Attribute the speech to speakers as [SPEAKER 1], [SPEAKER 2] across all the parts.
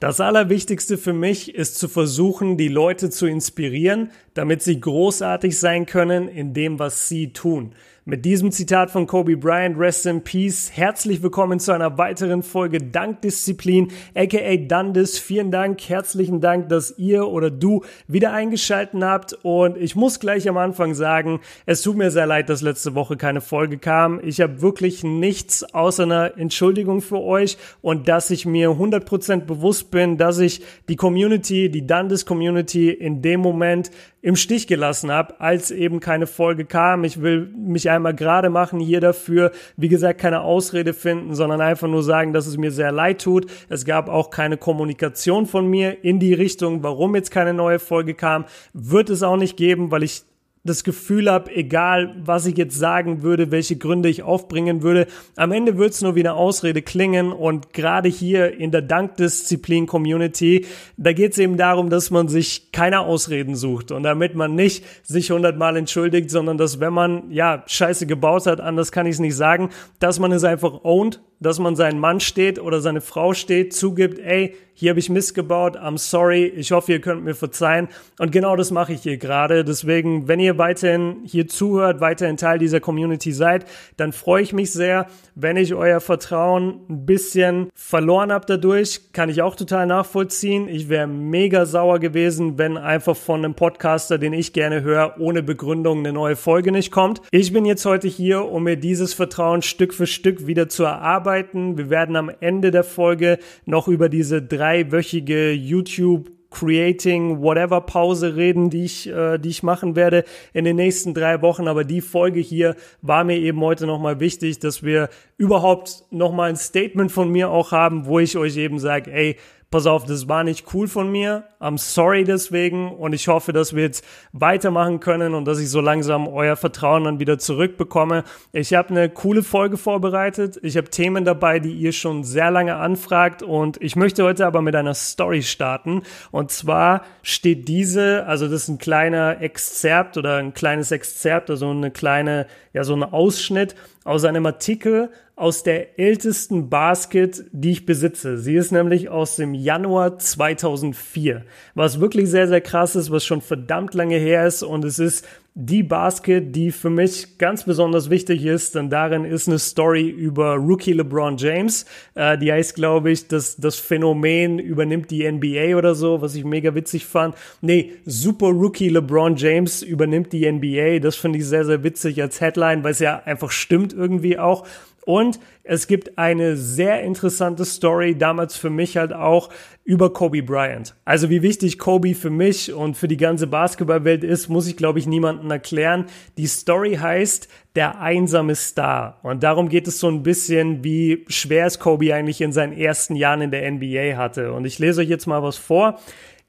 [SPEAKER 1] Das Allerwichtigste für mich ist zu versuchen, die Leute zu inspirieren, damit sie großartig sein können in dem, was sie tun. Mit diesem Zitat von Kobe Bryant, Rest in Peace, herzlich willkommen zu einer weiteren Folge Dankdisziplin, aka Dundes. Vielen Dank, herzlichen Dank, dass ihr oder du wieder eingeschalten habt. Und ich muss gleich am Anfang sagen, es tut mir sehr leid, dass letzte Woche keine Folge kam. Ich habe wirklich nichts außer einer Entschuldigung für euch und dass ich mir 100% bewusst bin, dass ich die Community, die Dundes Community in dem Moment im Stich gelassen habe, als eben keine Folge kam. Ich will mich einmal gerade machen hier dafür. Wie gesagt, keine Ausrede finden, sondern einfach nur sagen, dass es mir sehr leid tut. Es gab auch keine Kommunikation von mir in die Richtung, warum jetzt keine neue Folge kam. Wird es auch nicht geben, weil ich das Gefühl habe, egal was ich jetzt sagen würde, welche Gründe ich aufbringen würde, am Ende wird es nur wie eine Ausrede klingen und gerade hier in der Dankdisziplin-Community, da geht es eben darum, dass man sich keine Ausreden sucht und damit man nicht sich hundertmal entschuldigt, sondern dass wenn man ja Scheiße gebaut hat, anders kann ich es nicht sagen, dass man es einfach ownt dass man seinen Mann steht oder seine Frau steht, zugibt, ey, hier habe ich missgebaut, I'm sorry, ich hoffe, ihr könnt mir verzeihen. Und genau das mache ich hier gerade. Deswegen, wenn ihr weiterhin hier zuhört, weiterhin Teil dieser Community seid, dann freue ich mich sehr. Wenn ich euer Vertrauen ein bisschen verloren habe dadurch, kann ich auch total nachvollziehen. Ich wäre mega sauer gewesen, wenn einfach von einem Podcaster, den ich gerne höre, ohne Begründung eine neue Folge nicht kommt. Ich bin jetzt heute hier, um mir dieses Vertrauen Stück für Stück wieder zu erarbeiten arbeiten. Wir werden am Ende der Folge noch über diese dreiwöchige YouTube Creating Whatever Pause reden, die ich, äh, die ich machen werde in den nächsten drei Wochen. Aber die Folge hier war mir eben heute nochmal wichtig, dass wir überhaupt nochmal ein Statement von mir auch haben, wo ich euch eben sage, ey, pass auf, das war nicht cool von mir. I'm sorry deswegen und ich hoffe, dass wir jetzt weitermachen können und dass ich so langsam euer Vertrauen dann wieder zurückbekomme. Ich habe eine coole Folge vorbereitet. Ich habe Themen dabei, die ihr schon sehr lange anfragt und ich möchte heute aber mit einer Story starten. Und zwar steht diese, also das ist ein kleiner Exzerpt oder ein kleines Exzerpt, also eine kleine, ja, so ein Ausschnitt aus einem Artikel aus der ältesten Basket, die ich besitze. Sie ist nämlich aus dem Januar 2004, was wirklich sehr, sehr krass ist, was schon verdammt lange her ist und es ist die Basket, die für mich ganz besonders wichtig ist, denn darin ist eine Story über Rookie LeBron James. Äh, die heißt, glaube ich, dass das Phänomen übernimmt die NBA oder so, was ich mega witzig fand. Nee, Super Rookie LeBron James übernimmt die NBA. Das finde ich sehr, sehr witzig als Headline, weil es ja einfach stimmt irgendwie auch. Und es gibt eine sehr interessante Story, damals für mich halt auch, über Kobe Bryant. Also wie wichtig Kobe für mich und für die ganze Basketballwelt ist, muss ich glaube ich niemandem erklären. Die Story heißt Der einsame Star. Und darum geht es so ein bisschen, wie schwer es Kobe eigentlich in seinen ersten Jahren in der NBA hatte. Und ich lese euch jetzt mal was vor.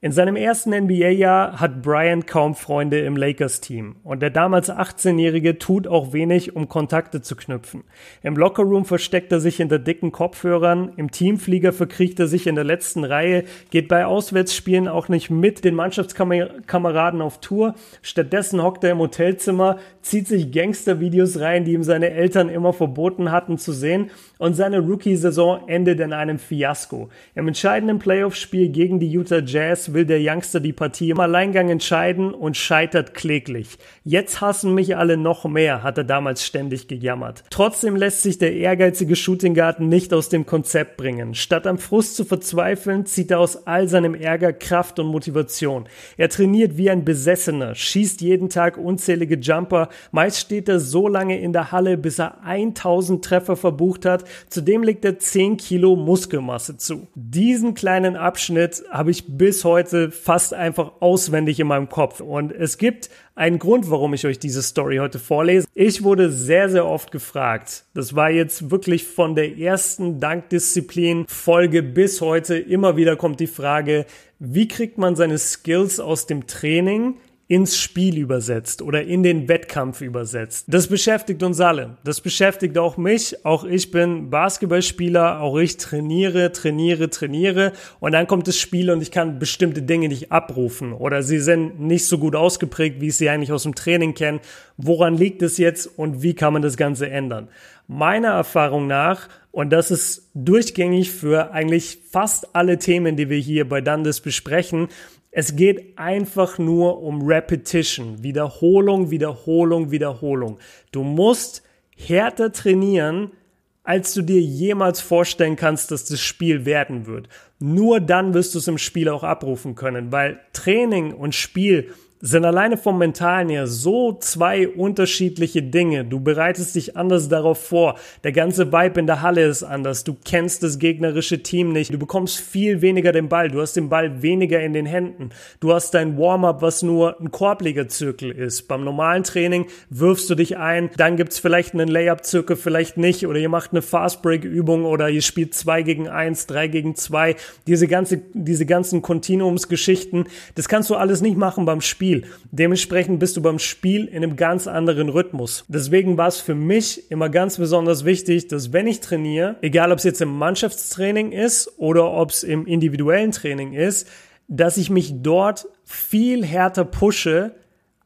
[SPEAKER 1] In seinem ersten NBA-Jahr hat Bryant kaum Freunde im Lakers-Team und der damals 18-Jährige tut auch wenig, um Kontakte zu knüpfen. Im Lockerroom versteckt er sich hinter dicken Kopfhörern, im Teamflieger verkriecht er sich in der letzten Reihe, geht bei Auswärtsspielen auch nicht mit den Mannschaftskameraden auf Tour, stattdessen hockt er im Hotelzimmer, zieht sich Gangster-Videos rein, die ihm seine Eltern immer verboten hatten zu sehen und seine Rookie-Saison endet in einem Fiasko. Im entscheidenden Playoff-Spiel gegen die Utah Jazz will der Youngster die Partie im Alleingang entscheiden und scheitert kläglich. Jetzt hassen mich alle noch mehr, hat er damals ständig gejammert. Trotzdem lässt sich der ehrgeizige Shootinggarten nicht aus dem Konzept bringen. Statt am Frust zu verzweifeln, zieht er aus all seinem Ärger Kraft und Motivation. Er trainiert wie ein Besessener, schießt jeden Tag unzählige Jumper, meist steht er so lange in der Halle, bis er 1000 Treffer verbucht hat, zudem legt er 10 Kilo Muskelmasse zu. Diesen kleinen Abschnitt habe ich bis heute fast einfach auswendig in meinem Kopf und es gibt einen Grund, warum ich euch diese Story heute vorlese. Ich wurde sehr, sehr oft gefragt. Das war jetzt wirklich von der ersten Dankdisziplin-Folge bis heute. Immer wieder kommt die Frage, wie kriegt man seine Skills aus dem Training ins Spiel übersetzt oder in den Wettkampf übersetzt. Das beschäftigt uns alle. Das beschäftigt auch mich. Auch ich bin Basketballspieler. Auch ich trainiere, trainiere, trainiere. Und dann kommt das Spiel und ich kann bestimmte Dinge nicht abrufen oder sie sind nicht so gut ausgeprägt, wie ich sie eigentlich aus dem Training kenne. Woran liegt es jetzt und wie kann man das Ganze ändern? Meiner Erfahrung nach, und das ist durchgängig für eigentlich fast alle Themen, die wir hier bei Dundas besprechen, es geht einfach nur um Repetition, Wiederholung, Wiederholung, Wiederholung. Du musst härter trainieren, als du dir jemals vorstellen kannst, dass das Spiel werden wird. Nur dann wirst du es im Spiel auch abrufen können, weil Training und Spiel sind alleine vom Mentalen her so zwei unterschiedliche Dinge. Du bereitest dich anders darauf vor. Der ganze Vibe in der Halle ist anders. Du kennst das gegnerische Team nicht. Du bekommst viel weniger den Ball. Du hast den Ball weniger in den Händen. Du hast dein Warm-up, was nur ein Korbliga-Zirkel ist. Beim normalen Training wirfst du dich ein. Dann gibt's vielleicht einen Layup-Zirkel, vielleicht nicht. Oder ihr macht eine Fast-Break-Übung oder ihr spielt zwei gegen eins, drei gegen zwei. Diese ganze, diese ganzen Kontinuumsgeschichten. Das kannst du alles nicht machen beim Spiel. Spiel. Dementsprechend bist du beim Spiel in einem ganz anderen Rhythmus. Deswegen war es für mich immer ganz besonders wichtig, dass wenn ich trainiere, egal ob es jetzt im Mannschaftstraining ist oder ob es im individuellen Training ist, dass ich mich dort viel härter pushe,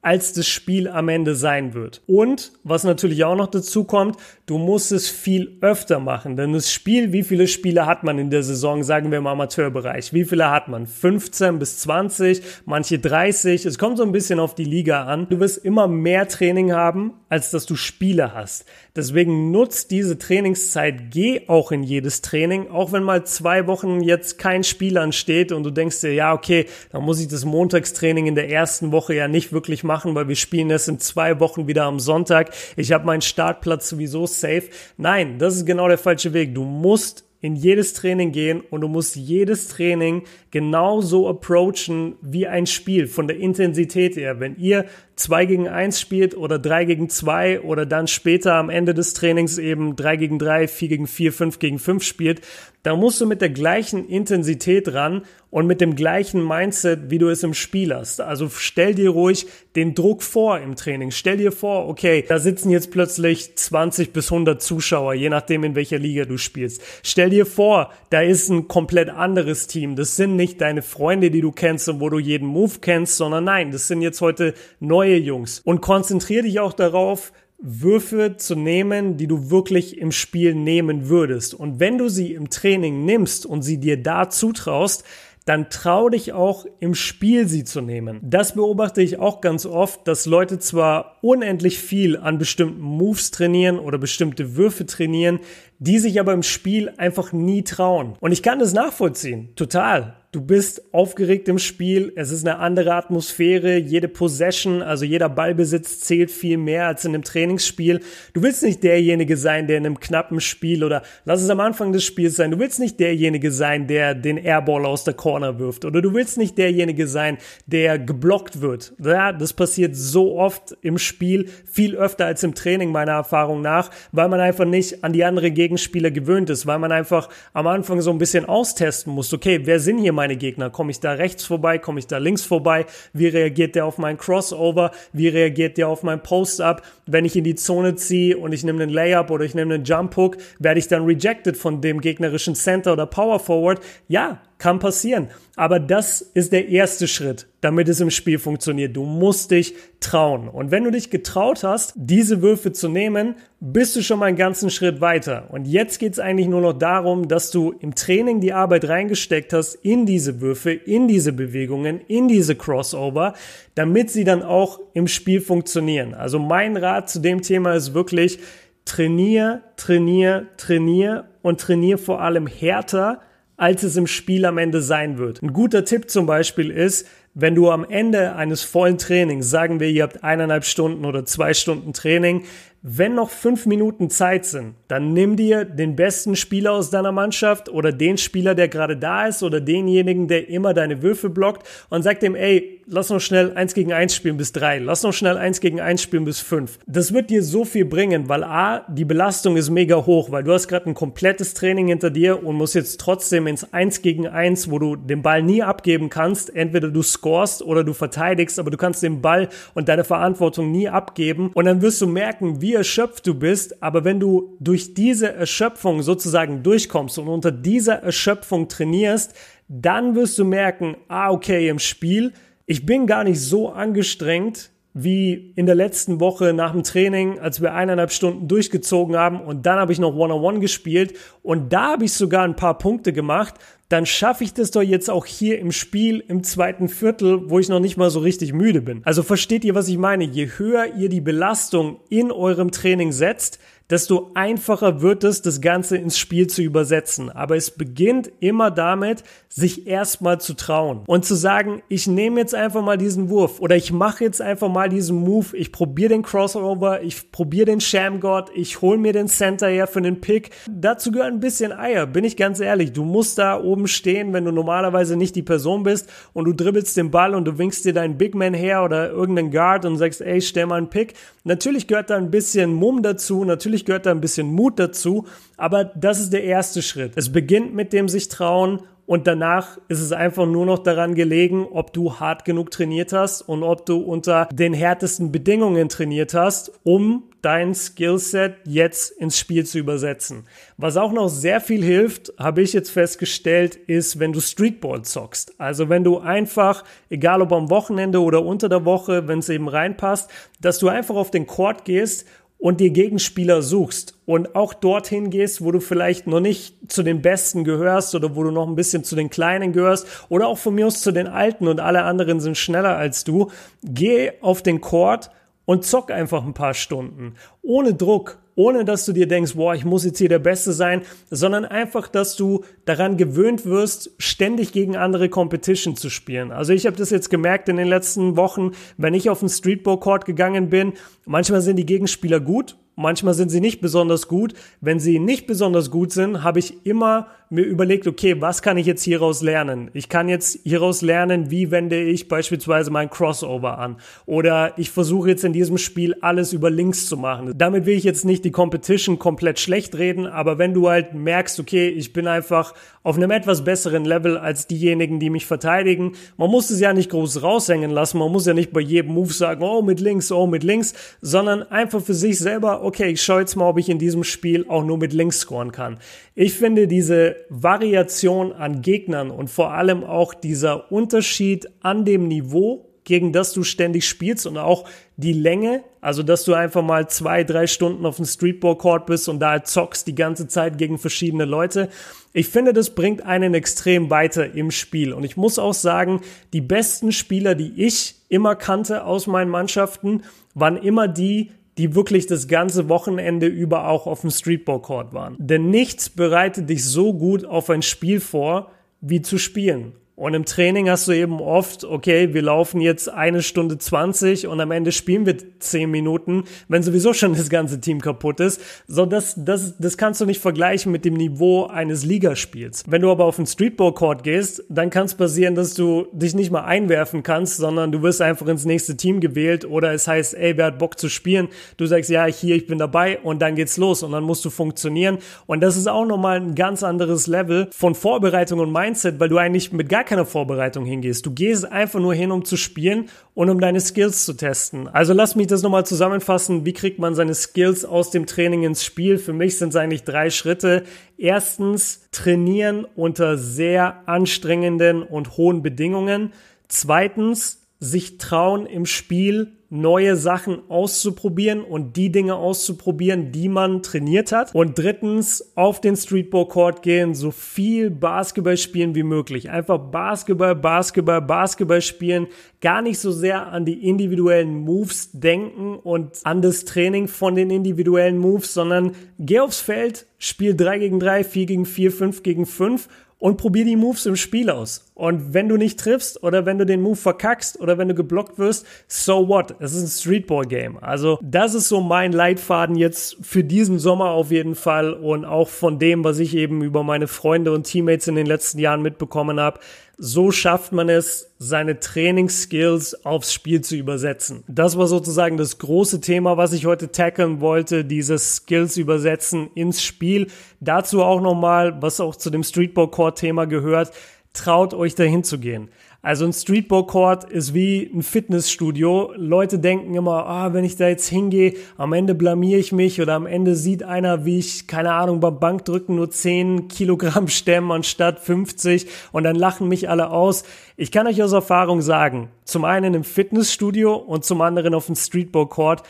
[SPEAKER 1] als das Spiel am Ende sein wird. Und was natürlich auch noch dazu kommt, du musst es viel öfter machen. Denn das Spiel, wie viele Spiele hat man in der Saison, sagen wir im Amateurbereich? Wie viele hat man? 15 bis 20, manche 30. Es kommt so ein bisschen auf die Liga an. Du wirst immer mehr Training haben, als dass du Spiele hast. Deswegen nutzt diese Trainingszeit, geh auch in jedes Training, auch wenn mal zwei Wochen jetzt kein Spiel ansteht und du denkst dir, ja, okay, dann muss ich das Montagstraining in der ersten Woche ja nicht wirklich machen, weil wir spielen es in zwei Wochen wieder am Sonntag. Ich habe meinen Startplatz sowieso safe. Nein, das ist genau der falsche Weg. Du musst in jedes Training gehen und du musst jedes Training genauso approachen wie ein Spiel von der Intensität her. Wenn ihr 2 gegen 1 spielt oder 3 gegen 2 oder dann später am Ende des Trainings eben 3 gegen 3, 4 gegen 4, 5 gegen 5 spielt, da musst du mit der gleichen Intensität ran und mit dem gleichen Mindset, wie du es im Spiel hast. Also stell dir ruhig den Druck vor im Training. Stell dir vor, okay, da sitzen jetzt plötzlich 20 bis 100 Zuschauer, je nachdem in welcher Liga du spielst. Stell dir vor, da ist ein komplett anderes Team. Das sind nicht deine Freunde, die du kennst und wo du jeden Move kennst, sondern nein, das sind jetzt heute neue Jungs. Und konzentriere dich auch darauf, Würfe zu nehmen, die du wirklich im Spiel nehmen würdest. Und wenn du sie im Training nimmst und sie dir da zutraust, dann trau dich auch im Spiel sie zu nehmen. Das beobachte ich auch ganz oft, dass Leute zwar unendlich viel an bestimmten Moves trainieren oder bestimmte Würfe trainieren, die sich aber im Spiel einfach nie trauen. Und ich kann das nachvollziehen, total. Du bist aufgeregt im Spiel, es ist eine andere Atmosphäre, jede Possession, also jeder Ballbesitz zählt viel mehr als in einem Trainingsspiel. Du willst nicht derjenige sein, der in einem knappen Spiel oder lass es am Anfang des Spiels sein, du willst nicht derjenige sein, der den Airball aus der Corner wirft. Oder du willst nicht derjenige sein, der geblockt wird. Ja, das passiert so oft im Spiel, viel öfter als im Training meiner Erfahrung nach, weil man einfach nicht an die andere Gegenspieler gewöhnt ist, weil man einfach am Anfang so ein bisschen austesten muss, okay, wer sind hier meine Gegner? Komme ich da rechts vorbei? Komme ich da links vorbei? Wie reagiert der auf meinen Crossover? Wie reagiert der auf meinen Post-Up? Wenn ich in die Zone ziehe und ich nehme einen Layup oder ich nehme einen Jump Hook, werde ich dann rejected von dem gegnerischen Center oder Power Forward? Ja, kann passieren. Aber das ist der erste Schritt, damit es im Spiel funktioniert. Du musst dich trauen. Und wenn du dich getraut hast, diese Würfe zu nehmen, bist du schon mal einen ganzen Schritt weiter. Und jetzt geht es eigentlich nur noch darum, dass du im Training die Arbeit reingesteckt hast in diese Würfe, in diese Bewegungen, in diese Crossover, damit sie dann auch im Spiel funktionieren. Also mein Rat zu dem Thema ist wirklich, trainier, trainier, trainier und trainier vor allem härter, als es im Spiel am Ende sein wird. Ein guter Tipp zum Beispiel ist, wenn du am Ende eines vollen Trainings, sagen wir, ihr habt eineinhalb Stunden oder zwei Stunden Training, wenn noch fünf Minuten Zeit sind, dann nimm dir den besten Spieler aus deiner Mannschaft oder den Spieler, der gerade da ist oder denjenigen, der immer deine Würfe blockt und sag dem, ey, lass noch schnell eins gegen eins spielen bis drei, lass noch schnell eins gegen eins spielen bis fünf. Das wird dir so viel bringen, weil A, die Belastung ist mega hoch, weil du hast gerade ein komplettes Training hinter dir und musst jetzt trotzdem ins eins gegen eins, wo du den Ball nie abgeben kannst, entweder du scorest oder du verteidigst, aber du kannst den Ball und deine Verantwortung nie abgeben und dann wirst du merken, wie wie erschöpft du bist, aber wenn du durch diese Erschöpfung sozusagen durchkommst und unter dieser Erschöpfung trainierst, dann wirst du merken, ah, okay, im Spiel, ich bin gar nicht so angestrengt, wie in der letzten Woche nach dem Training, als wir eineinhalb Stunden durchgezogen haben und dann habe ich noch One-on-One gespielt und da habe ich sogar ein paar Punkte gemacht, dann schaffe ich das doch jetzt auch hier im Spiel im zweiten Viertel, wo ich noch nicht mal so richtig müde bin. Also versteht ihr, was ich meine? Je höher ihr die Belastung in eurem Training setzt, desto einfacher wird es, das Ganze ins Spiel zu übersetzen. Aber es beginnt immer damit, sich erstmal zu trauen und zu sagen, ich nehme jetzt einfach mal diesen Wurf oder ich mache jetzt einfach mal diesen Move, ich probiere den Crossover, ich probiere den Sham God, ich hole mir den Center her für den Pick. Dazu gehört ein bisschen Eier, bin ich ganz ehrlich. Du musst da oben stehen, wenn du normalerweise nicht die Person bist und du dribbelst den Ball und du winkst dir deinen Big Man her oder irgendeinen Guard und sagst, ey, stell mal einen Pick. Natürlich gehört da ein bisschen Mumm dazu, natürlich Natürlich gehört da ein bisschen Mut dazu, aber das ist der erste Schritt. Es beginnt mit dem sich trauen und danach ist es einfach nur noch daran gelegen, ob du hart genug trainiert hast und ob du unter den härtesten Bedingungen trainiert hast, um dein Skillset jetzt ins Spiel zu übersetzen. Was auch noch sehr viel hilft, habe ich jetzt festgestellt, ist, wenn du Streetball zockst. Also wenn du einfach, egal ob am Wochenende oder unter der Woche, wenn es eben reinpasst, dass du einfach auf den Court gehst und dir Gegenspieler suchst und auch dorthin gehst, wo du vielleicht noch nicht zu den Besten gehörst oder wo du noch ein bisschen zu den Kleinen gehörst oder auch von mir aus zu den Alten und alle anderen sind schneller als du, geh auf den Court und zock einfach ein paar Stunden. Ohne Druck, ohne dass du dir denkst, boah, ich muss jetzt hier der Beste sein, sondern einfach, dass du daran gewöhnt wirst, ständig gegen andere Competition zu spielen. Also ich habe das jetzt gemerkt in den letzten Wochen, wenn ich auf den Streetball Court gegangen bin, manchmal sind die Gegenspieler gut, manchmal sind sie nicht besonders gut. Wenn sie nicht besonders gut sind, habe ich immer mir überlegt, okay, was kann ich jetzt hieraus lernen? Ich kann jetzt hieraus lernen, wie wende ich beispielsweise mein Crossover an. Oder ich versuche jetzt in diesem Spiel alles über Links zu machen. Damit will ich jetzt nicht die Competition komplett schlecht reden, aber wenn du halt merkst, okay, ich bin einfach auf einem etwas besseren Level als diejenigen, die mich verteidigen. Man muss es ja nicht groß raushängen lassen. Man muss ja nicht bei jedem Move sagen, oh, mit links, oh, mit links, sondern einfach für sich selber, okay, ich schaue jetzt mal, ob ich in diesem Spiel auch nur mit links scoren kann. Ich finde diese Variation an Gegnern und vor allem auch dieser Unterschied an dem Niveau, gegen das du ständig spielst und auch die Länge, also dass du einfach mal zwei, drei Stunden auf dem Streetball-Court bist und da zockst die ganze Zeit gegen verschiedene Leute. Ich finde, das bringt einen extrem weiter im Spiel. Und ich muss auch sagen, die besten Spieler, die ich immer kannte aus meinen Mannschaften, waren immer die, die wirklich das ganze Wochenende über auch auf dem Streetball Court waren. Denn nichts bereitet dich so gut auf ein Spiel vor, wie zu spielen. Und im Training hast du eben oft, okay, wir laufen jetzt eine Stunde 20 und am Ende spielen wir 10 Minuten, wenn sowieso schon das ganze Team kaputt ist. So, das, das, das kannst du nicht vergleichen mit dem Niveau eines Ligaspiels. Wenn du aber auf den Streetball-Court gehst, dann kann es passieren, dass du dich nicht mal einwerfen kannst, sondern du wirst einfach ins nächste Team gewählt oder es heißt, ey, wer hat Bock zu spielen? Du sagst, ja, hier, ich bin dabei und dann geht's los und dann musst du funktionieren. Und das ist auch nochmal ein ganz anderes Level von Vorbereitung und Mindset, weil du eigentlich mit gar keiner Vorbereitung hingehst. Du gehst einfach nur hin, um zu spielen und um deine Skills zu testen. Also lass mich das nochmal zusammenfassen. Wie kriegt man seine Skills aus dem Training ins Spiel? Für mich sind es eigentlich drei Schritte. Erstens, trainieren unter sehr anstrengenden und hohen Bedingungen. Zweitens, sich trauen im Spiel neue Sachen auszuprobieren und die Dinge auszuprobieren, die man trainiert hat. Und drittens, auf den Streetball Court gehen, so viel Basketball spielen wie möglich. Einfach Basketball, Basketball, Basketball spielen. Gar nicht so sehr an die individuellen Moves denken und an das Training von den individuellen Moves, sondern geh aufs Feld, spiel 3 gegen 3, 4 gegen 4, 5 gegen 5 und probier die Moves im Spiel aus. Und wenn du nicht triffst oder wenn du den Move verkackst oder wenn du geblockt wirst, so what? Es ist ein Streetball-Game. Also das ist so mein Leitfaden jetzt für diesen Sommer auf jeden Fall und auch von dem, was ich eben über meine Freunde und Teammates in den letzten Jahren mitbekommen habe. So schafft man es, seine Trainingsskills aufs Spiel zu übersetzen. Das war sozusagen das große Thema, was ich heute tackeln wollte, dieses Skills übersetzen ins Spiel. Dazu auch nochmal, was auch zu dem Streetball Core Thema gehört, traut euch dahin zu gehen. Also ein Streetball Court ist wie ein Fitnessstudio. Leute denken immer, ah, wenn ich da jetzt hingehe, am Ende blamier ich mich oder am Ende sieht einer, wie ich, keine Ahnung, beim Bankdrücken nur 10 Kilogramm stemmen anstatt 50 und dann lachen mich alle aus. Ich kann euch aus Erfahrung sagen, zum einen im Fitnessstudio und zum anderen auf dem Streetball Court,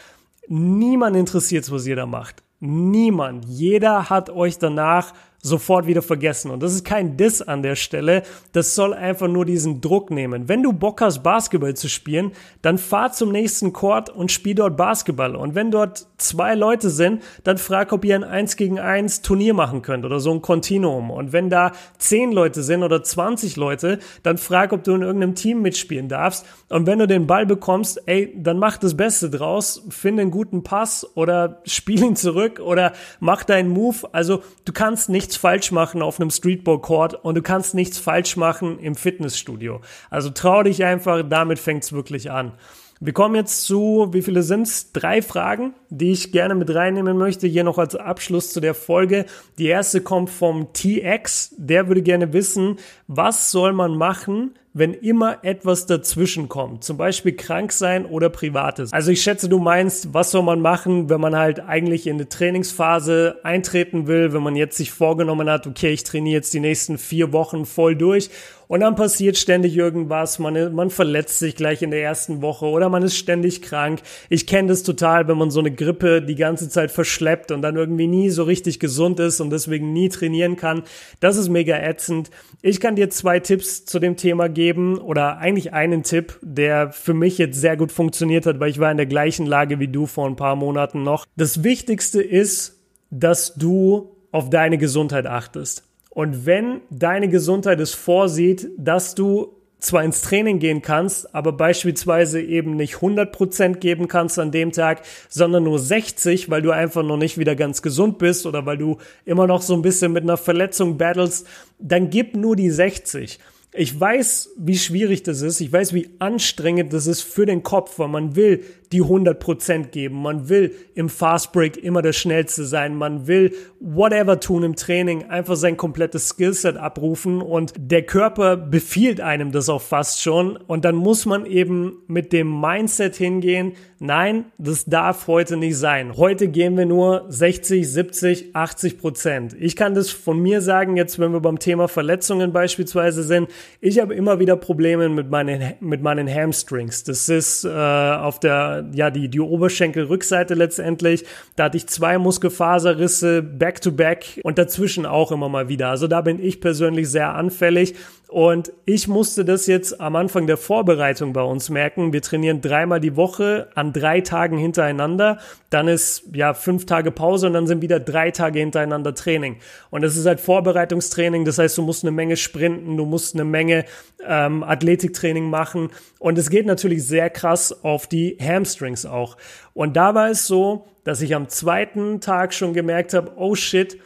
[SPEAKER 1] niemand interessiert, was ihr da macht. Niemand. Jeder hat euch danach sofort wieder vergessen. Und das ist kein Diss an der Stelle. Das soll einfach nur diesen Druck nehmen. Wenn du Bock hast, Basketball zu spielen, dann fahr zum nächsten Court und spiel dort Basketball. Und wenn dort zwei Leute sind, dann frag, ob ihr ein 1 gegen 1 Turnier machen könnt oder so ein Kontinuum. Und wenn da 10 Leute sind oder 20 Leute, dann frag, ob du in irgendeinem Team mitspielen darfst. Und wenn du den Ball bekommst, ey, dann mach das Beste draus, finde einen guten Pass oder spiel ihn zurück oder mach deinen Move. Also du kannst nichts falsch machen auf einem Streetball Court und du kannst nichts falsch machen im Fitnessstudio. Also trau dich einfach, damit fängt's wirklich an. Wir kommen jetzt zu, wie viele sind's? Drei Fragen, die ich gerne mit reinnehmen möchte, hier noch als Abschluss zu der Folge. Die erste kommt vom TX, der würde gerne wissen, was soll man machen, wenn immer etwas dazwischen kommt, zum Beispiel krank sein oder privates. Also ich schätze, du meinst, was soll man machen, wenn man halt eigentlich in eine Trainingsphase eintreten will, wenn man jetzt sich vorgenommen hat, okay, ich trainiere jetzt die nächsten vier Wochen voll durch und dann passiert ständig irgendwas, man, man verletzt sich gleich in der ersten Woche oder man ist ständig krank. Ich kenne das total, wenn man so eine Grippe die ganze Zeit verschleppt und dann irgendwie nie so richtig gesund ist und deswegen nie trainieren kann. Das ist mega ätzend. Ich kann dir zwei Tipps zu dem Thema geben oder eigentlich einen Tipp, der für mich jetzt sehr gut funktioniert hat, weil ich war in der gleichen Lage wie du vor ein paar Monaten noch. Das Wichtigste ist, dass du auf deine Gesundheit achtest. Und wenn deine Gesundheit es vorsieht, dass du zwar ins Training gehen kannst, aber beispielsweise eben nicht 100% geben kannst an dem Tag, sondern nur 60, weil du einfach noch nicht wieder ganz gesund bist oder weil du immer noch so ein bisschen mit einer Verletzung battles, dann gib nur die 60. Ich weiß, wie schwierig das ist. Ich weiß, wie anstrengend das ist für den Kopf, weil man will die 100% geben. Man will im Fast Break immer der Schnellste sein. Man will whatever tun im Training, einfach sein komplettes Skillset abrufen und der Körper befiehlt einem das auch fast schon. Und dann muss man eben mit dem Mindset hingehen, nein, das darf heute nicht sein. Heute gehen wir nur 60, 70, 80 Prozent. Ich kann das von mir sagen, jetzt wenn wir beim Thema Verletzungen beispielsweise sind, ich habe immer wieder Probleme mit meinen, mit meinen Hamstrings. Das ist äh, auf der ja, die, die Oberschenkelrückseite letztendlich. Da hatte ich zwei Muskelfaserrisse back to back und dazwischen auch immer mal wieder. Also da bin ich persönlich sehr anfällig. Und ich musste das jetzt am Anfang der Vorbereitung bei uns merken. Wir trainieren dreimal die Woche an drei Tagen hintereinander. Dann ist ja fünf Tage Pause und dann sind wieder drei Tage hintereinander Training. Und das ist halt Vorbereitungstraining. Das heißt, du musst eine Menge sprinten, du musst eine Menge ähm, Athletiktraining machen. Und es geht natürlich sehr krass auf die Hamstrings auch. Und da war es so, dass ich am zweiten Tag schon gemerkt habe, oh shit,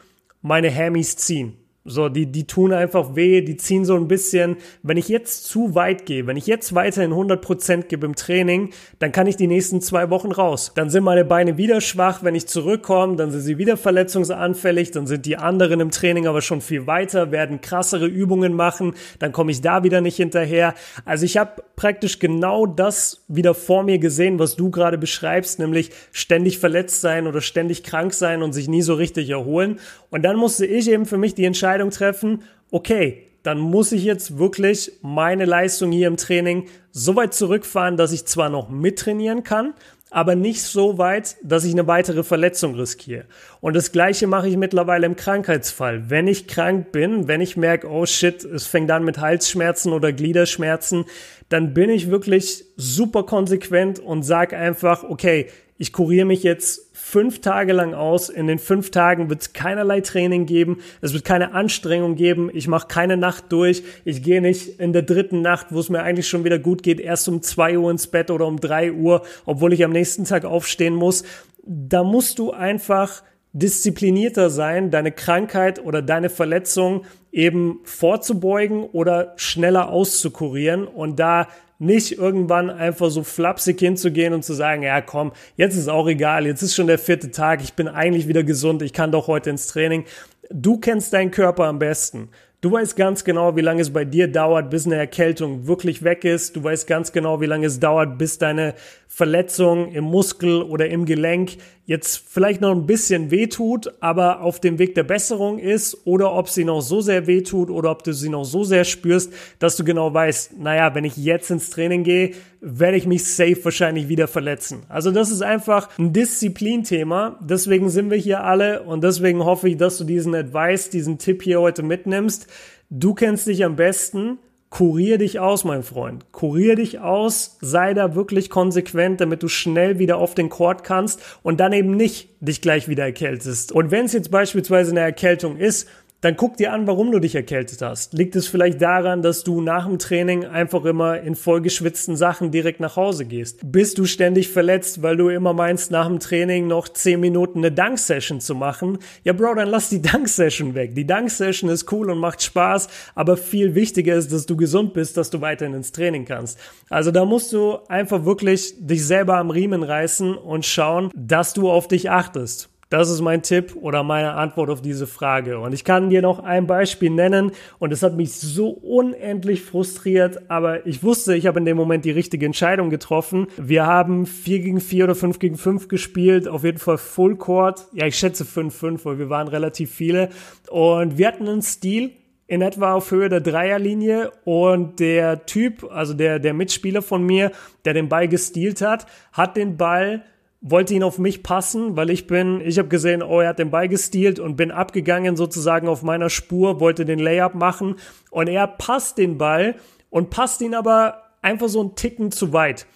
[SPEAKER 1] meine Hammies ziehen. So, die, die tun einfach weh, die ziehen so ein bisschen. Wenn ich jetzt zu weit gehe, wenn ich jetzt weiterhin 100% gebe im Training, dann kann ich die nächsten zwei Wochen raus. Dann sind meine Beine wieder schwach, wenn ich zurückkomme, dann sind sie wieder verletzungsanfällig, dann sind die anderen im Training aber schon viel weiter, werden krassere Übungen machen, dann komme ich da wieder nicht hinterher. Also ich habe praktisch genau das wieder vor mir gesehen, was du gerade beschreibst, nämlich ständig verletzt sein oder ständig krank sein und sich nie so richtig erholen. Und dann musste ich eben für mich die Entscheidung Entscheidung treffen, okay, dann muss ich jetzt wirklich meine Leistung hier im Training so weit zurückfahren, dass ich zwar noch mittrainieren kann, aber nicht so weit, dass ich eine weitere Verletzung riskiere. Und das gleiche mache ich mittlerweile im Krankheitsfall. Wenn ich krank bin, wenn ich merke, oh shit, es fängt an mit Halsschmerzen oder Gliederschmerzen, dann bin ich wirklich super konsequent und sage einfach, okay, ich kuriere mich jetzt fünf Tage lang aus. In den fünf Tagen wird es keinerlei Training geben. Es wird keine Anstrengung geben. Ich mache keine Nacht durch. Ich gehe nicht in der dritten Nacht, wo es mir eigentlich schon wieder gut geht, erst um zwei Uhr ins Bett oder um drei Uhr, obwohl ich am nächsten Tag aufstehen muss. Da musst du einfach disziplinierter sein, deine Krankheit oder deine Verletzung eben vorzubeugen oder schneller auszukurieren und da nicht irgendwann einfach so flapsig hinzugehen und zu sagen, ja komm, jetzt ist auch egal, jetzt ist schon der vierte Tag, ich bin eigentlich wieder gesund, ich kann doch heute ins Training. Du kennst deinen Körper am besten. Du weißt ganz genau, wie lange es bei dir dauert, bis eine Erkältung wirklich weg ist. Du weißt ganz genau, wie lange es dauert, bis deine Verletzung im Muskel oder im Gelenk jetzt vielleicht noch ein bisschen wehtut, aber auf dem Weg der Besserung ist oder ob sie noch so sehr wehtut oder ob du sie noch so sehr spürst, dass du genau weißt, naja, wenn ich jetzt ins Training gehe, werde ich mich safe wahrscheinlich wieder verletzen. Also das ist einfach ein Disziplinthema. Deswegen sind wir hier alle und deswegen hoffe ich, dass du diesen Advice, diesen Tipp hier heute mitnimmst. Du kennst dich am besten kurier dich aus, mein Freund. Kurier dich aus, sei da wirklich konsequent, damit du schnell wieder auf den Court kannst und dann eben nicht dich gleich wieder erkältest. Und wenn es jetzt beispielsweise eine Erkältung ist, dann guck dir an, warum du dich erkältet hast. Liegt es vielleicht daran, dass du nach dem Training einfach immer in vollgeschwitzten Sachen direkt nach Hause gehst? Bist du ständig verletzt, weil du immer meinst, nach dem Training noch 10 Minuten eine Dunk-Session zu machen? Ja, Bro, dann lass die Dunk-Session weg. Die Dunk-Session ist cool und macht Spaß, aber viel wichtiger ist, dass du gesund bist, dass du weiterhin ins Training kannst. Also da musst du einfach wirklich dich selber am Riemen reißen und schauen, dass du auf dich achtest. Das ist mein Tipp oder meine Antwort auf diese Frage. Und ich kann dir noch ein Beispiel nennen und es hat mich so unendlich frustriert, aber ich wusste, ich habe in dem Moment die richtige Entscheidung getroffen. Wir haben 4 gegen 4 oder 5 gegen 5 gespielt, auf jeden Fall Full Court. Ja, ich schätze 5-5, weil wir waren relativ viele. Und wir hatten einen Stil, in etwa auf Höhe der Dreierlinie und der Typ, also der, der Mitspieler von mir, der den Ball gestealt hat, hat den Ball wollte ihn auf mich passen, weil ich bin, ich habe gesehen, oh, er hat den Ball gestealt und bin abgegangen sozusagen auf meiner Spur, wollte den Layup machen und er passt den Ball und passt ihn aber einfach so einen Ticken zu weit.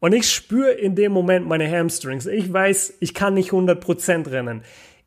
[SPEAKER 1] Und ich spüre in dem Moment meine Hamstrings. Ich weiß, ich kann nicht 100% rennen.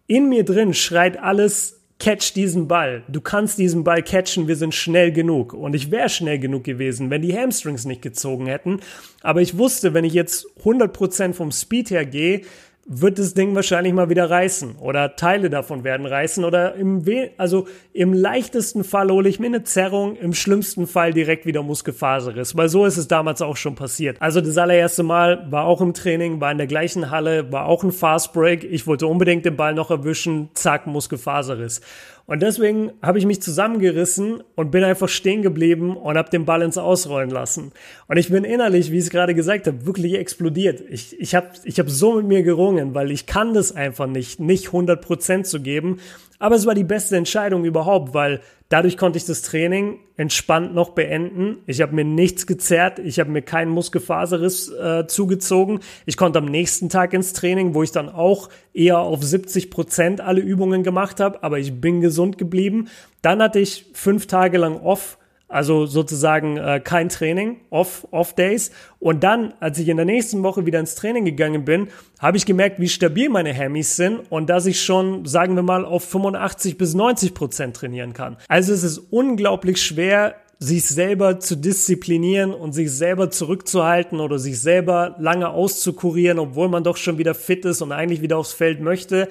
[SPEAKER 1] In mir drin schreit alles, catch diesen Ball. Du kannst diesen Ball catchen, wir sind schnell genug. Und ich wäre schnell genug gewesen, wenn die Hamstrings nicht gezogen hätten. Aber ich wusste, wenn ich jetzt 100% vom Speed her gehe, wird das Ding wahrscheinlich mal wieder reißen oder Teile davon werden reißen oder im, We also im leichtesten Fall hole ich mir eine Zerrung, im schlimmsten Fall direkt wieder Muskelfaserriss, weil so ist es damals auch schon passiert. Also das allererste Mal war auch im Training, war in der gleichen Halle, war auch ein Fast Break, ich wollte unbedingt den Ball noch erwischen, zack, Muskelfaserriss. Und deswegen habe ich mich zusammengerissen und bin einfach stehen geblieben und habe den ins Ausrollen lassen. Und ich bin innerlich, wie ich es gerade gesagt habe, wirklich explodiert. Ich, ich habe ich hab so mit mir gerungen, weil ich kann das einfach nicht, nicht 100% zu geben. Aber es war die beste Entscheidung überhaupt, weil dadurch konnte ich das Training entspannt noch beenden. Ich habe mir nichts gezerrt, ich habe mir keinen Muskelfaserriss äh, zugezogen. Ich konnte am nächsten Tag ins Training, wo ich dann auch eher auf 70 Prozent alle Übungen gemacht habe, aber ich bin gesund geblieben. Dann hatte ich fünf Tage lang off also sozusagen äh, kein Training, off, off Days. Und dann, als ich in der nächsten Woche wieder ins Training gegangen bin, habe ich gemerkt, wie stabil meine Hammies sind und dass ich schon, sagen wir mal, auf 85 bis 90 Prozent trainieren kann. Also es ist unglaublich schwer, sich selber zu disziplinieren und sich selber zurückzuhalten oder sich selber lange auszukurieren, obwohl man doch schon wieder fit ist und eigentlich wieder aufs Feld möchte.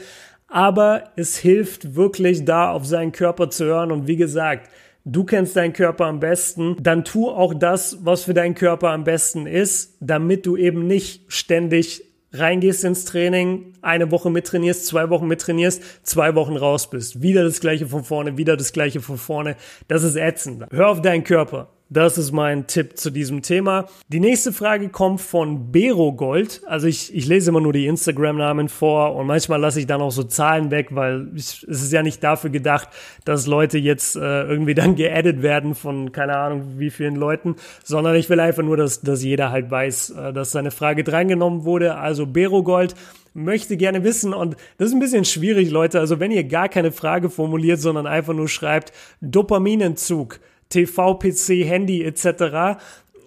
[SPEAKER 1] Aber es hilft wirklich da auf seinen Körper zu hören und wie gesagt, Du kennst deinen Körper am besten, dann tu auch das, was für deinen Körper am besten ist, damit du eben nicht ständig reingehst ins Training, eine Woche mittrainierst, zwei Wochen mittrainierst, zwei Wochen raus bist. Wieder das gleiche von vorne, wieder das gleiche von vorne. Das ist ätzend. Hör auf deinen Körper. Das ist mein Tipp zu diesem Thema. Die nächste Frage kommt von Berogold. Also ich, ich lese immer nur die Instagram-Namen vor und manchmal lasse ich dann auch so Zahlen weg, weil ich, es ist ja nicht dafür gedacht, dass Leute jetzt äh, irgendwie dann geaddet werden von keine Ahnung wie vielen Leuten, sondern ich will einfach nur, dass, dass jeder halt weiß, äh, dass seine Frage drangenommen wurde. Also Berogold möchte gerne wissen und das ist ein bisschen schwierig, Leute. Also wenn ihr gar keine Frage formuliert, sondern einfach nur schreibt Dopaminentzug TV, PC, Handy etc.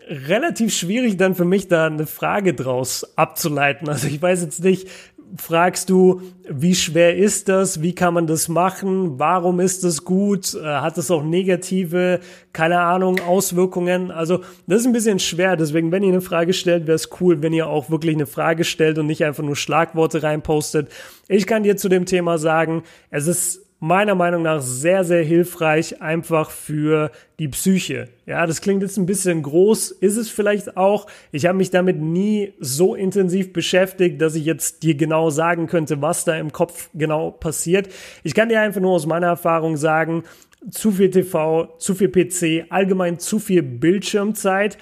[SPEAKER 1] relativ schwierig dann für mich da eine Frage draus abzuleiten. Also ich weiß jetzt nicht, fragst du, wie schwer ist das? Wie kann man das machen? Warum ist das gut? Äh, hat es auch negative, keine Ahnung, Auswirkungen? Also, das ist ein bisschen schwer. Deswegen, wenn ihr eine Frage stellt, wäre es cool, wenn ihr auch wirklich eine Frage stellt und nicht einfach nur Schlagworte reinpostet. Ich kann dir zu dem Thema sagen, es ist meiner Meinung nach sehr, sehr hilfreich einfach für die Psyche. Ja, das klingt jetzt ein bisschen groß, ist es vielleicht auch. Ich habe mich damit nie so intensiv beschäftigt, dass ich jetzt dir genau sagen könnte, was da im Kopf genau passiert. Ich kann dir einfach nur aus meiner Erfahrung sagen, zu viel TV, zu viel PC, allgemein zu viel Bildschirmzeit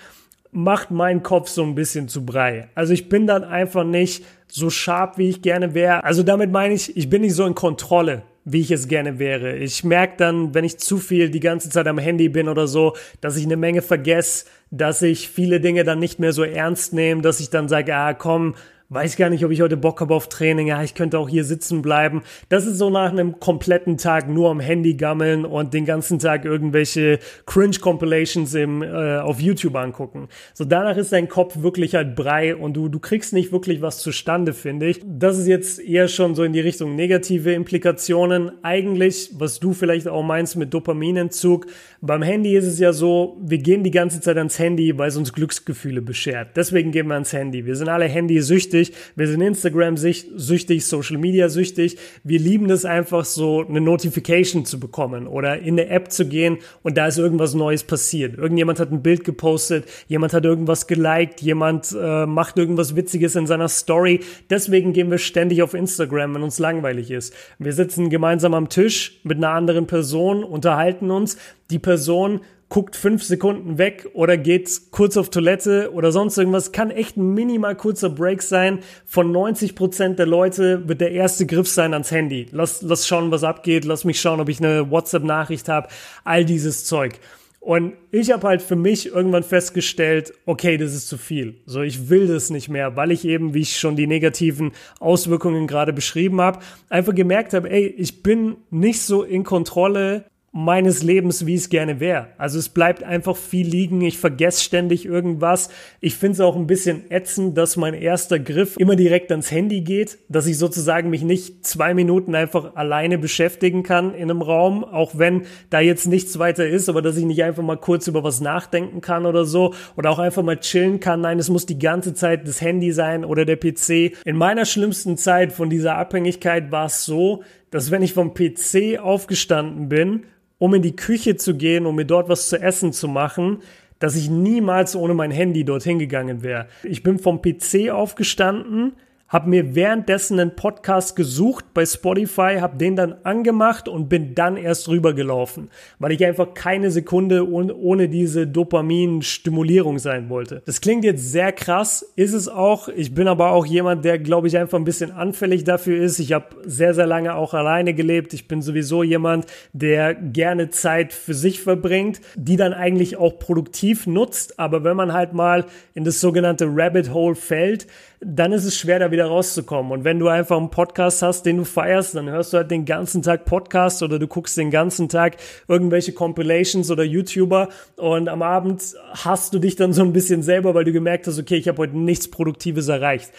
[SPEAKER 1] macht meinen Kopf so ein bisschen zu brei. Also ich bin dann einfach nicht so scharf, wie ich gerne wäre. Also damit meine ich, ich bin nicht so in Kontrolle wie ich es gerne wäre. Ich merke dann, wenn ich zu viel die ganze Zeit am Handy bin oder so, dass ich eine Menge vergesse, dass ich viele Dinge dann nicht mehr so ernst nehme, dass ich dann sage, ah komm, weiß gar nicht, ob ich heute Bock habe auf Training, ja, ich könnte auch hier sitzen bleiben. Das ist so nach einem kompletten Tag nur am Handy gammeln und den ganzen Tag irgendwelche Cringe-Compilations im, äh, auf YouTube angucken. So danach ist dein Kopf wirklich halt Brei und du, du kriegst nicht wirklich was zustande, finde ich. Das ist jetzt eher schon so in die Richtung negative Implikationen. Eigentlich, was du vielleicht auch meinst mit Dopaminentzug, beim Handy ist es ja so, wir gehen die ganze Zeit ans Handy, weil es uns Glücksgefühle beschert. Deswegen gehen wir ans Handy. Wir sind alle Handy-süchtig, wir sind Instagram-süchtig, Social Media-süchtig. Wir lieben es einfach so, eine Notification zu bekommen oder in eine App zu gehen und da ist irgendwas Neues passiert. Irgendjemand hat ein Bild gepostet, jemand hat irgendwas geliked, jemand äh, macht irgendwas Witziges in seiner Story. Deswegen gehen wir ständig auf Instagram, wenn uns langweilig ist. Wir sitzen gemeinsam am Tisch mit einer anderen Person, unterhalten uns die Person guckt fünf Sekunden weg oder geht kurz auf Toilette oder sonst irgendwas. Kann echt ein minimal kurzer Break sein. Von 90 Prozent der Leute wird der erste Griff sein ans Handy. Lass, lass schauen, was abgeht. Lass mich schauen, ob ich eine WhatsApp-Nachricht habe. All dieses Zeug. Und ich habe halt für mich irgendwann festgestellt, okay, das ist zu viel. So, ich will das nicht mehr, weil ich eben, wie ich schon die negativen Auswirkungen gerade beschrieben habe, einfach gemerkt habe, ey, ich bin nicht so in Kontrolle meines Lebens, wie es gerne wäre. Also es bleibt einfach viel liegen, ich vergesse ständig irgendwas. Ich finde es auch ein bisschen ätzend, dass mein erster Griff immer direkt ans Handy geht, dass ich sozusagen mich nicht zwei Minuten einfach alleine beschäftigen kann in einem Raum, auch wenn da jetzt nichts weiter ist, aber dass ich nicht einfach mal kurz über was nachdenken kann oder so oder auch einfach mal chillen kann. Nein, es muss die ganze Zeit das Handy sein oder der PC. In meiner schlimmsten Zeit von dieser Abhängigkeit war es so, dass wenn ich vom PC aufgestanden bin, um in die Küche zu gehen, um mir dort was zu essen zu machen, dass ich niemals ohne mein Handy dorthin gegangen wäre. Ich bin vom PC aufgestanden, habe mir währenddessen einen Podcast gesucht bei Spotify, habe den dann angemacht und bin dann erst rübergelaufen, weil ich einfach keine Sekunde ohne diese Dopamin-Stimulierung sein wollte. Das klingt jetzt sehr krass, ist es auch. Ich bin aber auch jemand, der, glaube ich, einfach ein bisschen anfällig dafür ist. Ich habe sehr, sehr lange auch alleine gelebt. Ich bin sowieso jemand, der gerne Zeit für sich verbringt, die dann eigentlich auch produktiv nutzt. Aber wenn man halt mal in das sogenannte Rabbit Hole fällt, dann ist es schwer, da wieder rauszukommen. Und wenn du einfach einen Podcast hast, den du feierst, dann hörst du halt den ganzen Tag Podcast oder du guckst den ganzen Tag irgendwelche Compilations oder YouTuber und am Abend hast du dich dann so ein bisschen selber, weil du gemerkt hast, okay, ich habe heute nichts Produktives erreicht.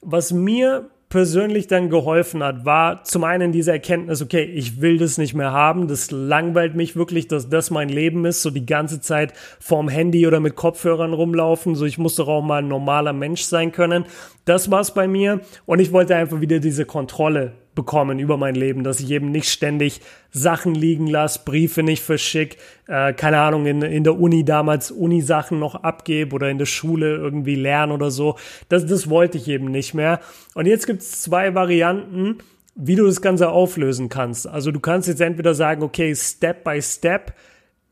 [SPEAKER 1] Was mir persönlich dann geholfen hat, war zum einen diese Erkenntnis, okay, ich will das nicht mehr haben, das langweilt mich wirklich, dass das mein Leben ist, so die ganze Zeit vorm Handy oder mit Kopfhörern rumlaufen, so ich muss doch auch mal ein normaler Mensch sein können. Das war's bei mir und ich wollte einfach wieder diese Kontrolle bekommen über mein Leben, dass ich eben nicht ständig Sachen liegen lasse, Briefe nicht verschick, äh, keine Ahnung, in, in der Uni damals Uni-Sachen noch abgebe oder in der Schule irgendwie lernen oder so. Das, das wollte ich eben nicht mehr. Und jetzt gibt's zwei Varianten, wie du das Ganze auflösen kannst. Also du kannst jetzt entweder sagen, okay, Step by Step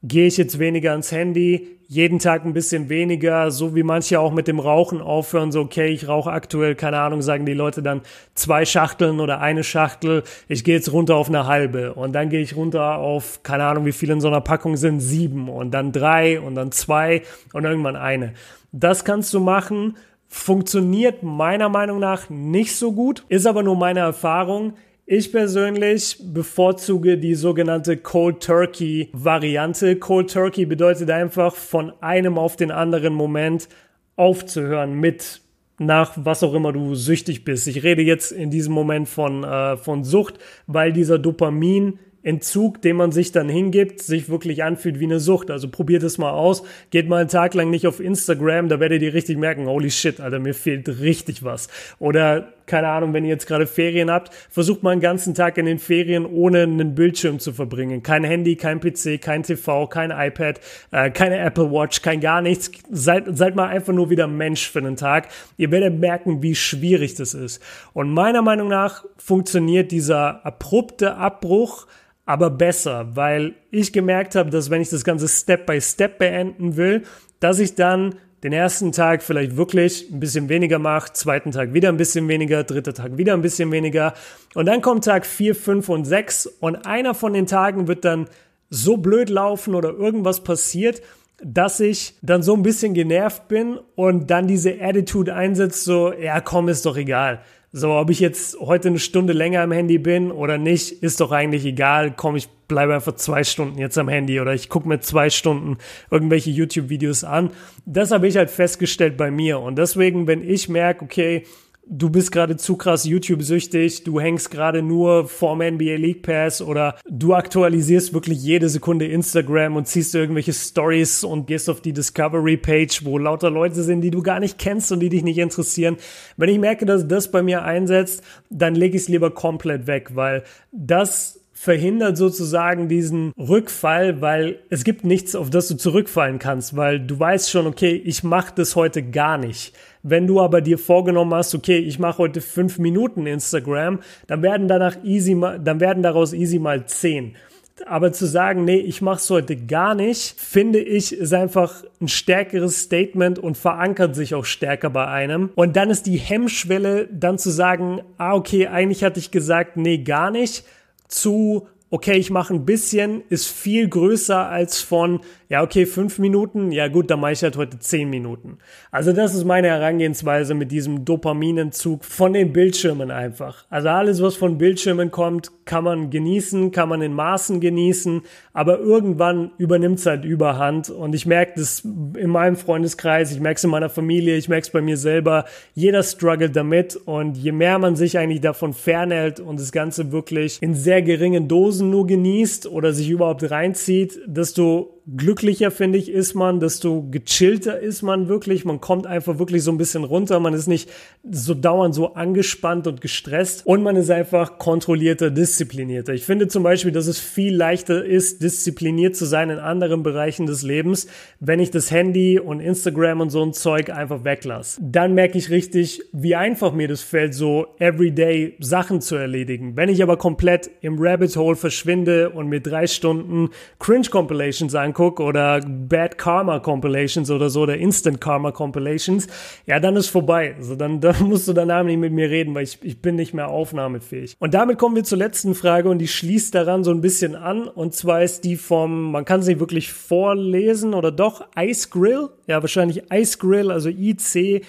[SPEAKER 1] gehe ich jetzt weniger ans Handy, jeden Tag ein bisschen weniger, so wie manche auch mit dem Rauchen aufhören, so okay, ich rauche aktuell, keine Ahnung, sagen die Leute dann zwei Schachteln oder eine Schachtel, ich gehe jetzt runter auf eine halbe und dann gehe ich runter auf, keine Ahnung, wie viele in so einer Packung sind, sieben und dann drei und dann zwei und irgendwann eine. Das kannst du machen, funktioniert meiner Meinung nach nicht so gut, ist aber nur meine Erfahrung Ich persönlich bevorzuge die sogenannte Cold Turkey Variante. Cold Turkey bedeutet einfach von einem auf den anderen Moment aufzuhören mit nach was auch immer du süchtig bist. Ich rede jetzt in diesem Moment von, äh, von Sucht, weil dieser Dopamin Entzug, den man sich dann hingibt, sich wirklich anfühlt wie eine Sucht. Also probiert es mal aus. Geht mal einen Tag lang nicht auf Instagram, da werdet ihr richtig merken, holy shit, Alter, mir fehlt richtig was. Oder keine Ahnung, wenn ihr jetzt gerade Ferien habt, versucht mal einen ganzen Tag in den Ferien ohne einen Bildschirm zu verbringen. Kein Handy, kein PC, kein TV, kein iPad, äh, keine Apple Watch, kein gar nichts. Seid, seid mal einfach nur wieder Mensch für einen Tag. Ihr werdet merken, wie schwierig das ist. Und meiner Meinung nach funktioniert dieser abrupte Abbruch aber besser, weil ich gemerkt habe, dass wenn ich das Ganze Step by Step beenden will, dass ich dann den ersten Tag vielleicht wirklich ein bisschen weniger mache, zweiten Tag wieder ein bisschen weniger, dritter Tag wieder ein bisschen weniger und dann kommt Tag vier, fünf und sechs und einer von den Tagen wird dann so blöd laufen oder irgendwas passiert, dass ich dann so ein bisschen genervt bin und dann diese Attitude einsetzt, so, ja komm, ist doch egal. So, ob ich jetzt heute eine Stunde länger am Handy bin oder nicht, ist doch eigentlich egal. Komm, ich bleibe einfach zwei Stunden jetzt am Handy oder ich gucke mir zwei Stunden irgendwelche YouTube-Videos an. Das habe ich halt festgestellt bei mir. Und deswegen, wenn ich merke, okay, du bist gerade zu krass YouTube-süchtig, du hängst gerade nur vorm NBA League Pass oder du aktualisierst wirklich jede Sekunde Instagram und ziehst irgendwelche Stories und gehst auf die Discovery Page, wo lauter Leute sind, die du gar nicht kennst und die dich nicht interessieren. Wenn ich merke, dass das bei mir einsetzt, dann lege ich es lieber komplett weg, weil das verhindert sozusagen diesen Rückfall, weil es gibt nichts, auf das du zurückfallen kannst, weil du weißt schon, okay, ich mache das heute gar nicht. Wenn du aber dir vorgenommen hast, okay, ich mache heute fünf Minuten Instagram, dann werden danach easy, dann werden daraus easy mal zehn. Aber zu sagen, nee, ich mache es heute gar nicht, finde ich, ist einfach ein stärkeres Statement und verankert sich auch stärker bei einem. Und dann ist die Hemmschwelle, dann zu sagen, ah, okay, eigentlich hatte ich gesagt, nee, gar nicht zu, okay, ich mache ein bisschen, ist viel größer als von, ja, okay, fünf Minuten, ja gut, dann mache ich halt heute zehn Minuten. Also das ist meine Herangehensweise mit diesem Dopaminentzug von den Bildschirmen einfach. Also alles, was von Bildschirmen kommt, kann man genießen, kann man in Maßen genießen, aber irgendwann übernimmt es halt Überhand und ich merke das in meinem Freundeskreis, ich merke es in meiner Familie, ich merke es bei mir selber, jeder struggelt damit und je mehr man sich eigentlich davon fernhält und das Ganze wirklich in sehr geringen Dosen nur genießt oder sich überhaupt reinzieht, desto glücklicher, finde ich, ist man, desto gechillter ist man wirklich. Man kommt einfach wirklich so ein bisschen runter. Man ist nicht so dauernd so angespannt und gestresst und man ist einfach kontrollierter, disziplinierter. Ich finde zum Beispiel, dass es viel leichter ist, diszipliniert zu sein in anderen Bereichen des Lebens, wenn ich das Handy und Instagram und so ein Zeug einfach weglasse. Dann merke ich richtig, wie einfach mir das fällt, so everyday Sachen zu erledigen. Wenn ich aber komplett im Rabbit Hole verschwinde und mir drei Stunden Cringe Compilations angucke, angucke oder Bad Karma Compilations oder so oder Instant Karma Compilations, ja, dann ist vorbei. Also dann, dann musst du danach nicht mit mir reden, weil ich, ich bin nicht mehr aufnahmefähig. Und damit kommen wir zur letzten Frage und die schließt daran so ein bisschen an. Und zwar ist die vom, man kann sie wirklich vorlesen oder doch, Ice Grill. Ja, wahrscheinlich Ice Grill, also I-C-G-R-L-L,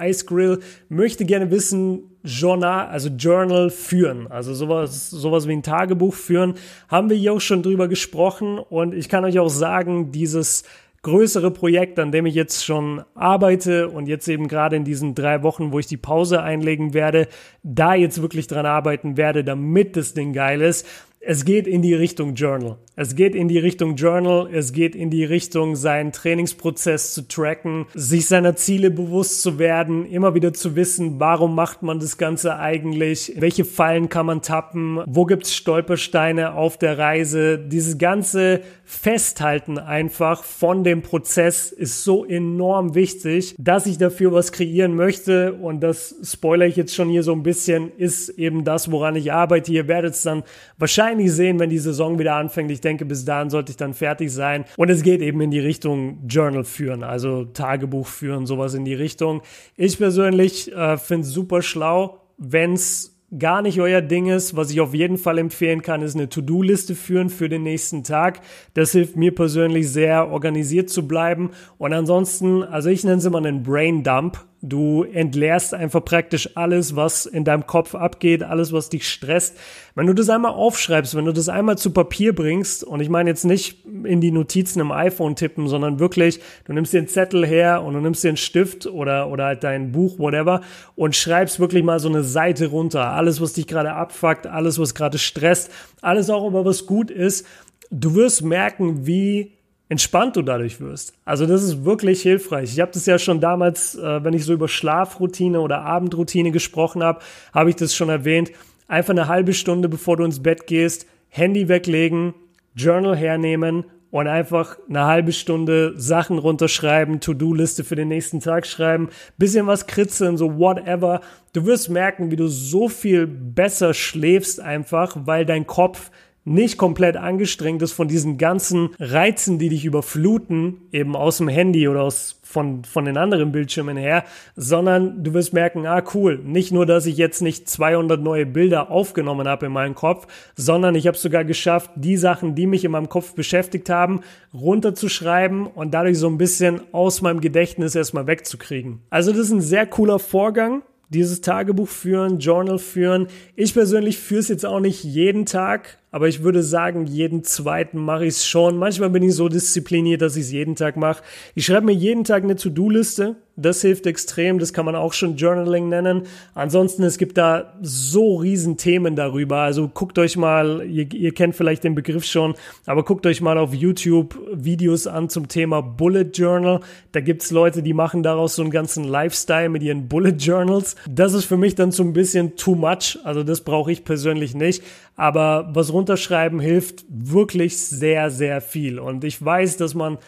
[SPEAKER 1] Ice Grill, möchte gerne wissen, Journal, also Journal führen, also sowas, sowas wie ein Tagebuch führen, haben wir hier auch schon drüber gesprochen und ich kann euch auch sagen, dieses größere Projekt, an dem ich jetzt schon arbeite und jetzt eben gerade in diesen drei Wochen, wo ich die Pause einlegen werde, da jetzt wirklich dran arbeiten werde, damit das Ding geil ist. Es geht in die Richtung Journal. Es geht in die Richtung Journal, es geht in die Richtung, seinen Trainingsprozess zu tracken, sich seiner Ziele bewusst zu werden, immer wieder zu wissen, warum macht man das Ganze eigentlich, welche Fallen kann man tappen, wo gibt's Stolpersteine auf der Reise. Dieses ganze Festhalten einfach von dem Prozess ist so enorm wichtig, dass ich dafür was kreieren möchte und das spoiler ich jetzt schon hier so ein bisschen, ist eben das, woran ich arbeite. Ihr werdet es dann wahrscheinlich sehen, wenn die Saison wieder anfängt. Ich denke, bis dahin sollte ich dann fertig sein. Und es geht eben in die Richtung Journal führen, also Tagebuch führen, sowas in die Richtung. Ich persönlich äh, finde es super schlau, wenn es gar nicht euer Ding ist, was ich auf jeden Fall empfehlen kann, ist eine To-Do-Liste führen für den nächsten Tag. Das hilft mir persönlich sehr, organisiert zu bleiben. Und ansonsten, also ich nenne es immer einen Brain Dump Du entleerst einfach praktisch alles, was in deinem Kopf abgeht, alles, was dich stresst. Wenn du das einmal aufschreibst, wenn du das einmal zu Papier bringst, und ich meine jetzt nicht in die Notizen im iPhone tippen, sondern wirklich, du nimmst dir einen Zettel her und du nimmst dir einen Stift oder, oder halt dein Buch, whatever, und schreibst wirklich mal so eine Seite runter. Alles, was dich gerade abfuckt, alles, was gerade stresst, alles auch über was gut ist. Du wirst merken, wie entspannt du dadurch wirst. Also das ist wirklich hilfreich. Ich habe das ja schon damals, äh, wenn ich so über Schlafroutine oder Abendroutine gesprochen habe, habe ich das schon erwähnt. Einfach eine halbe Stunde, bevor du ins Bett gehst, Handy weglegen, Journal hernehmen und einfach eine halbe Stunde Sachen runterschreiben, To-Do-Liste für den nächsten Tag schreiben, bisschen was kritzeln, so whatever. Du wirst merken, wie du so viel besser schläfst einfach, weil dein Kopf nicht komplett angestrengt ist von diesen ganzen Reizen, die dich überfluten, eben aus dem Handy oder aus, von, von den anderen Bildschirmen her, sondern du wirst merken, ah cool, nicht nur, dass ich jetzt nicht 200 neue Bilder aufgenommen habe in meinem Kopf, sondern ich habe sogar geschafft, die Sachen, die mich in meinem Kopf beschäftigt haben, runterzuschreiben und dadurch so ein bisschen aus meinem Gedächtnis erstmal wegzukriegen. Also das ist ein sehr cooler Vorgang dieses Tagebuch führen, Journal führen. Ich persönlich führe es jetzt auch nicht jeden Tag, aber ich würde sagen, jeden zweiten mache ich es schon. Manchmal bin ich so diszipliniert, dass ich es jeden Tag mache. Ich schreibe mir jeden Tag eine To-Do-Liste. Das hilft extrem. Das kann man auch schon Journaling nennen. Ansonsten, es gibt da so riesen Themen darüber. Also guckt euch mal, ihr, ihr kennt vielleicht den Begriff schon, aber guckt euch mal auf YouTube Videos an zum Thema Bullet Journal. Da gibt's Leute, die machen daraus so einen ganzen Lifestyle mit ihren Bullet Journals. Das ist für mich dann so ein bisschen too much. Also das brauche ich persönlich nicht. Aber was runterschreiben hilft wirklich sehr, sehr viel. Und ich weiß, dass man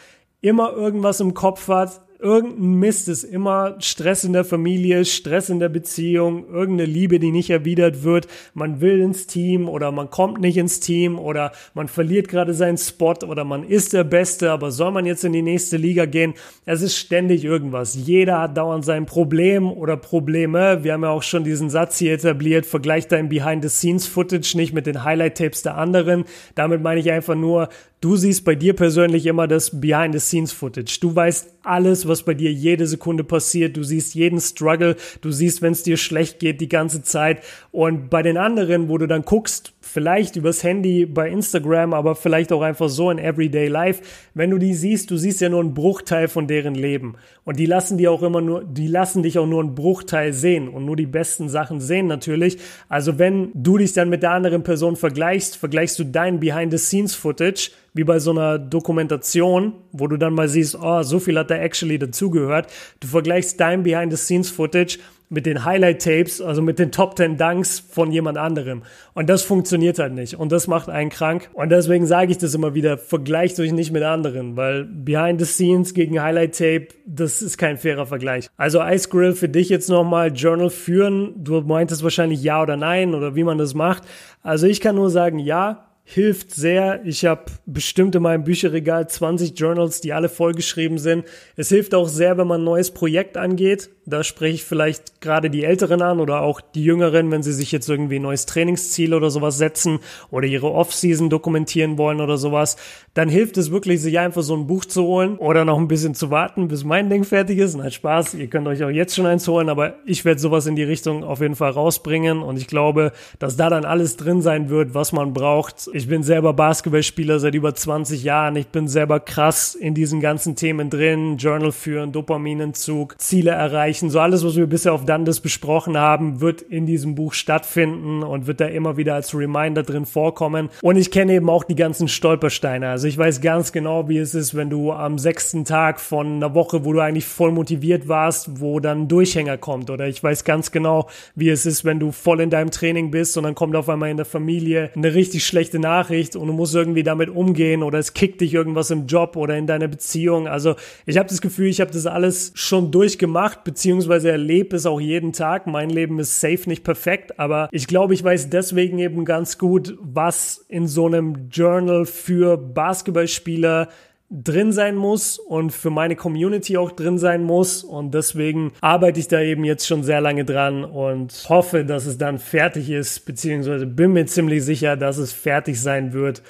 [SPEAKER 1] immer irgendwas im Kopf hat, irgendein Mist ist immer Stress in der Familie, Stress in der Beziehung, irgendeine Liebe, die nicht erwidert wird. Man will ins Team oder man kommt nicht ins Team oder man verliert gerade seinen Spot oder man ist der Beste, aber soll man jetzt in die nächste Liga gehen? Es ist ständig irgendwas. Jeder hat dauernd sein Problem oder Probleme. Wir haben ja auch schon diesen Satz hier etabliert, vergleich dein Behind-the-Scenes-Footage nicht mit den Highlight-Tapes der anderen. Damit meine ich einfach nur, Du siehst bei dir persönlich immer das Behind-the-Scenes-Footage. Du weißt alles, was bei dir jede Sekunde passiert. Du siehst jeden Struggle. Du siehst, wenn es dir schlecht geht, die ganze Zeit. Und bei den anderen, wo du dann guckst, vielleicht übers Handy bei Instagram, aber vielleicht auch einfach so in Everyday Life, wenn du die siehst, du siehst ja nur einen Bruchteil von deren Leben. Und die lassen dir auch immer nur, die lassen dich auch nur einen Bruchteil sehen und nur die besten Sachen sehen natürlich. Also wenn du dich dann mit der anderen Person vergleichst, vergleichst du dein Behind-the-Scenes-Footage wie bei so einer Dokumentation, wo du dann mal siehst, oh, so viel hat da actually dazugehört. Du vergleichst dein Behind-the-Scenes-Footage mit den Highlight-Tapes, also mit den Top 10 Dunks von jemand anderem. Und das funktioniert halt nicht. Und das macht einen krank. Und deswegen sage ich das immer wieder, vergleicht euch nicht mit anderen, weil Behind the Scenes gegen Highlight-Tape, das ist kein fairer Vergleich. Also Ice Grill für dich jetzt nochmal Journal führen. Du meintest wahrscheinlich ja oder nein oder wie man das macht. Also ich kann nur sagen, ja, hilft sehr. Ich habe bestimmt in meinem Bücherregal 20 Journals, die alle vollgeschrieben sind. Es hilft auch sehr, wenn man ein neues Projekt angeht. Da spreche ich vielleicht gerade die Älteren an oder auch die Jüngeren, wenn sie sich jetzt irgendwie ein neues Trainingsziel oder sowas setzen oder ihre Off-Season dokumentieren wollen oder sowas. Dann hilft es wirklich, sich einfach so ein Buch zu holen oder noch ein bisschen zu warten, bis mein Ding fertig ist. Nein, Spaß. Ihr könnt euch auch jetzt schon eins holen, aber ich werde sowas in die Richtung auf jeden Fall rausbringen und ich glaube, dass da dann alles drin sein wird, was man braucht ich bin selber Basketballspieler seit über 20 Jahren. Ich bin selber krass in diesen ganzen Themen drin. Journal führen, Dopaminentzug, Ziele erreichen. So alles, was wir bisher auf Dandes besprochen haben, wird in diesem Buch stattfinden und wird da immer wieder als Reminder drin vorkommen. Und ich kenne eben auch die ganzen Stolpersteine. Also ich weiß ganz genau, wie es ist, wenn du am sechsten Tag von einer Woche, wo du eigentlich voll motiviert warst, wo dann ein Durchhänger kommt. Oder ich weiß ganz genau, wie es ist, wenn du voll in deinem Training bist und dann kommt auf einmal in der Familie eine richtig schlechte Nachricht und du musst irgendwie damit umgehen oder es kickt dich irgendwas im Job oder in deiner Beziehung. Also ich habe das Gefühl, ich habe das alles schon durchgemacht, beziehungsweise erlebe es auch jeden Tag. Mein Leben ist safe nicht perfekt, aber ich glaube, ich weiß deswegen eben ganz gut, was in so einem Journal für Basketballspieler drin sein muss und für meine Community auch drin sein muss. Und deswegen arbeite ich da eben jetzt schon sehr lange dran und hoffe, dass es dann fertig ist, beziehungsweise bin mir ziemlich sicher, dass es fertig sein wird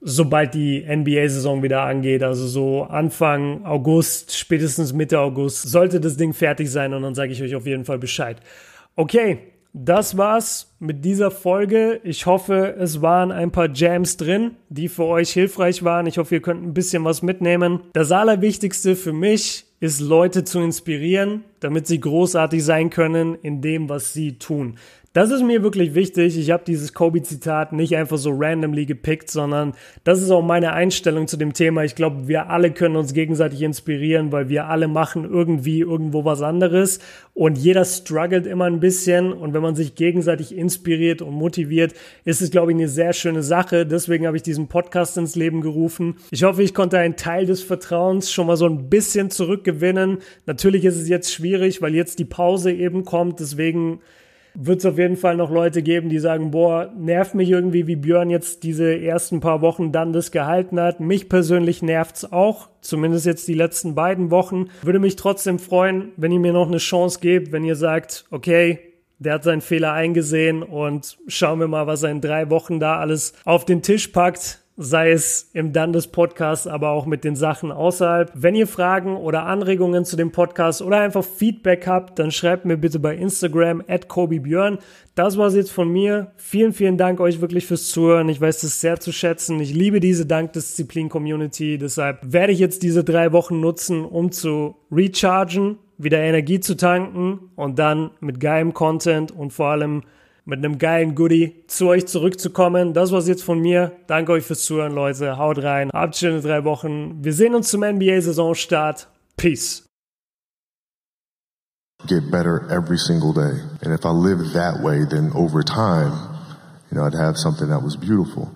[SPEAKER 1] sobald die NBA-Saison wieder angeht. Also so Anfang August, spätestens Mitte August sollte das Ding fertig sein und dann sage ich euch auf jeden Fall Bescheid. Okay, das war's mit dieser Folge. Ich hoffe, es waren ein paar Jams drin, die für euch hilfreich waren. Ich hoffe, ihr könnt ein bisschen was mitnehmen. Das Allerwichtigste für mich ist, Leute zu inspirieren, damit sie großartig sein können in dem, was sie tun. Das ist mir wirklich wichtig. Ich habe dieses Kobe-Zitat nicht einfach so randomly gepickt, sondern das ist auch meine Einstellung zu dem Thema. Ich glaube, wir alle können uns gegenseitig inspirieren, weil wir alle machen irgendwie irgendwo was anderes und jeder struggelt immer ein bisschen und wenn man sich gegenseitig inspiriert und motiviert, ist es, glaube ich, eine sehr schöne Sache. Deswegen habe ich diesen Podcast ins Leben gerufen. Ich hoffe, ich konnte einen Teil des Vertrauens schon mal so ein bisschen zurückgewinnen. Natürlich ist es jetzt schwierig, weil jetzt die Pause eben kommt. Deswegen wird es auf jeden Fall noch Leute geben, die sagen, boah, nervt mich irgendwie, wie Björn jetzt diese ersten paar Wochen dann das gehalten hat. Mich persönlich nervt's auch, zumindest jetzt die letzten beiden Wochen. Würde mich trotzdem freuen, wenn ihr mir noch eine Chance gebt, wenn ihr sagt, okay, der hat seinen Fehler eingesehen und schauen wir mal, was er in drei Wochen da alles auf den Tisch packt sei es im Dandes Podcast, aber auch mit den Sachen außerhalb. Wenn ihr Fragen oder Anregungen zu dem Podcast oder einfach Feedback habt, dann schreibt mir bitte bei Instagram at KobeBjörn. Das war's jetzt von mir. Vielen, vielen Dank euch wirklich fürs Zuhören. Ich weiß das sehr zu schätzen. Ich liebe diese Dankdisziplin-Community. Deshalb werde ich jetzt diese drei Wochen nutzen, um zu rechargen, wieder Energie zu tanken und dann mit geilem Content und vor allem mit einem geilen Goodie zu euch zurückzukommen. Das war's jetzt von mir. Danke euch fürs Zuhören, Leute. Haut rein. Habt schöne drei Wochen. Wir sehen uns zum NBA-Saisonstart. Peace.
[SPEAKER 2] Get better every single day. And if I lived that way, then over time, you know, I'd have something that was beautiful.